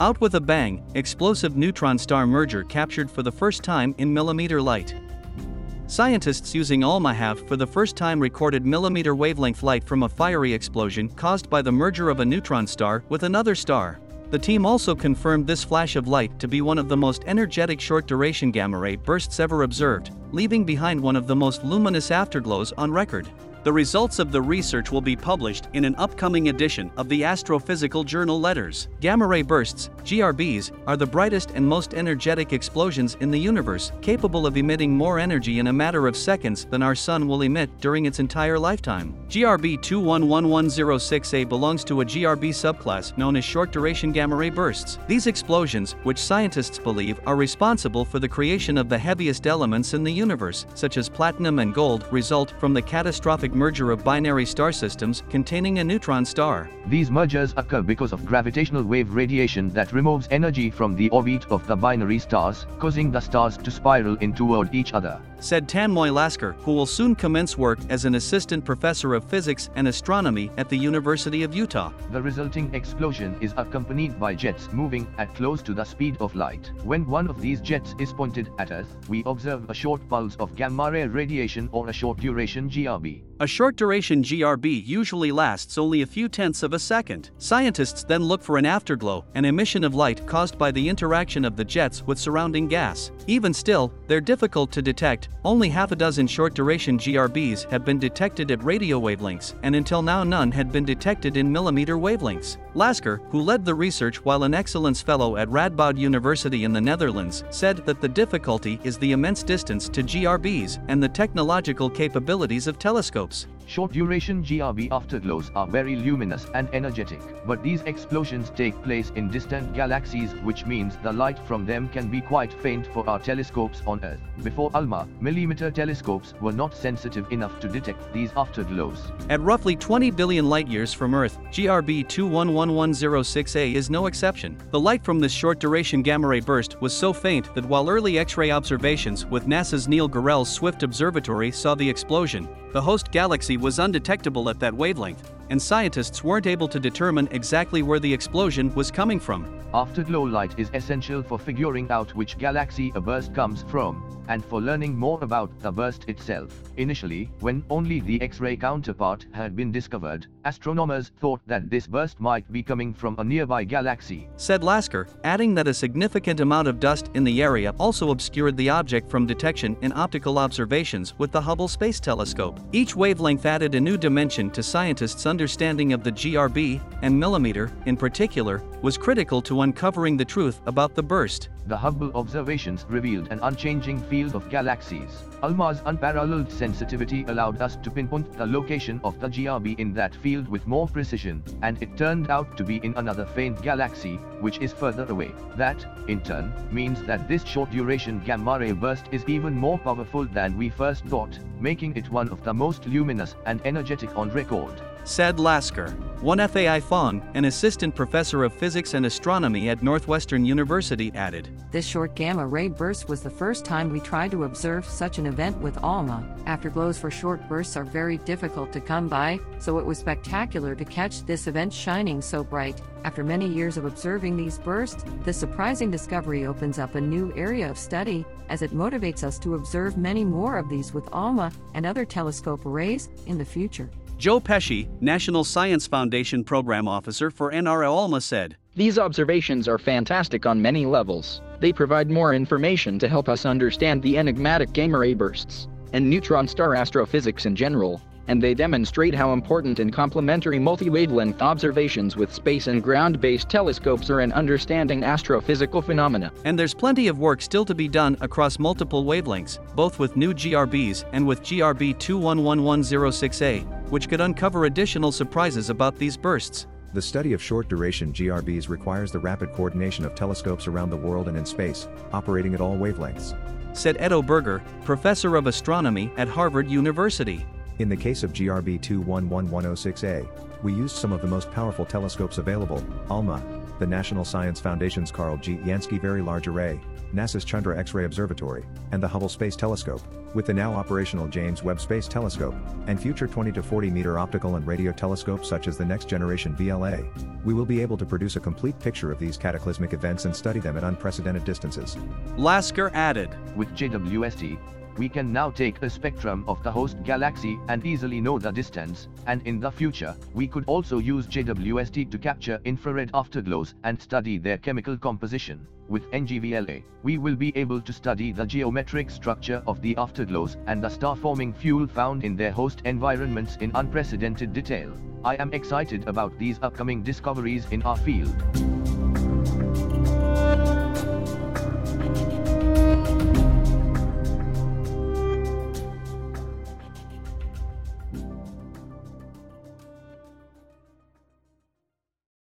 Out with a bang, explosive neutron star merger captured for the first time in millimeter light. Scientists using ALMA have for the first time recorded millimeter wavelength light from a fiery explosion caused by the merger of a neutron star with another star. The team also confirmed this flash of light to be one of the most energetic short-duration gamma-ray bursts ever observed, leaving behind one of the most luminous afterglows on record. The results of the research will be published in an upcoming edition of the Astrophysical Journal Letters. Gamma ray bursts, GRBs, are the brightest and most energetic explosions in the universe, capable of emitting more energy in a matter of seconds than our Sun will emit during its entire lifetime. GRB 211106A belongs to a GRB subclass known as short duration gamma ray bursts. These explosions, which scientists believe are responsible for the creation of the heaviest elements in the universe, such as platinum and gold, result from the catastrophic merger of binary star systems containing a neutron star. These mergers occur because of gravitational wave radiation that removes energy from the orbit of the binary stars, causing the stars to spiral in toward each other said Tanmoy Laskar, who will soon commence work as an assistant professor of physics and astronomy at the University of Utah. The resulting explosion is accompanied by jets moving at close to the speed of light. When one of these jets is pointed at Earth, we observe a short pulse of gamma ray radiation or a short duration GRB. A short duration GRB usually lasts only a few tenths of a second. Scientists then look for an afterglow, an emission of light caused by the interaction of the jets with surrounding gas. Even still, they're difficult to detect, only half a dozen short duration GRBs have been detected at radio wavelengths, and until now none had been detected in millimeter wavelengths. Laskar, who led the research while an excellence fellow at Radboud University in the Netherlands, said that the difficulty is the immense distance to GRBs and the technological capabilities of telescopes. Short-duration GRB afterglows are very luminous and energetic, but these explosions take place in distant galaxies which means the light from them can be quite faint for our telescopes on Earth. Before ALMA, millimeter telescopes were not sensitive enough to detect these afterglows. At roughly 20 billion light-years from Earth, GRB 211106A is no exception. The light from this short-duration gamma-ray burst was so faint that while early X-ray observations with NASA's Neil Gehrels Swift Observatory saw the explosion, the host galaxy was undetectable at that wavelength, and scientists weren't able to determine exactly where the explosion was coming from. Afterglow light is essential for figuring out which galaxy a burst comes from, and for learning more about the burst itself. Initially, when only the X-ray counterpart had been discovered, astronomers thought that this burst might be coming from a nearby galaxy. Said Laskar, adding that a significant amount of dust in the area also obscured the object from detection in optical observations with the Hubble Space Telescope. Each wavelength added a new dimension to scientists' understanding of the GRB, and millimeter, in particular, was critical to uncovering the truth about the burst. The Hubble observations revealed an unchanging field of galaxies. ALMA's unparalleled sensitivity allowed us to pinpoint the location of the GRB in that field with more precision, and it turned out to be in another faint galaxy, which is further away. That, in turn, means that this short-duration gamma-ray burst is even more powerful than we first thought, making it one of the most luminous and energetic on record said Laskar. One Fai Fong, an assistant professor of physics and astronomy at Northwestern University, added This short gamma ray burst was the first time we tried to observe such an event with ALMA. Afterglows for short bursts are very difficult to come by, so it was spectacular to catch this event shining so bright. After many years of observing these bursts, this surprising discovery opens up a new area of study, as it motivates us to observe many more of these with ALMA and other telescope arrays in the future. Joe Pesce, National Science Foundation Program Officer for NRAO ALMA said, These observations are fantastic on many levels. They provide more information to help us understand the enigmatic gamma ray bursts and neutron star astrophysics in general and they demonstrate how important and complementary multi-wavelength observations with space and ground-based telescopes are in understanding astrophysical phenomena. And there's plenty of work still to be done across multiple wavelengths, both with new GRBs and with GRB 211106A, which could uncover additional surprises about these bursts. The study of short-duration GRBs requires the rapid coordination of telescopes around the world and in space, operating at all wavelengths. Said Edo Berger, professor of astronomy at Harvard University. In the case of GRB 211106A, we used some of the most powerful telescopes available, ALMA, the National Science Foundation's Carl G. Jansky Very Large Array, NASA's Chandra X-ray Observatory, and the Hubble Space Telescope, with the now operational James Webb Space Telescope, and future 20 to 40 meter optical and radio telescopes such as the next generation VLA, we will be able to produce a complete picture of these cataclysmic events and study them at unprecedented distances. Laskar added. With JWST, we can now take a spectrum of the host galaxy and easily know the distance, and in the future, we could also use JWST to capture infrared afterglows and study their chemical composition. With NGVLA, we will be able to study the geometric structure of the afterglows and the star-forming fuel found in their host environments in unprecedented detail. I am excited about these upcoming discoveries in our field.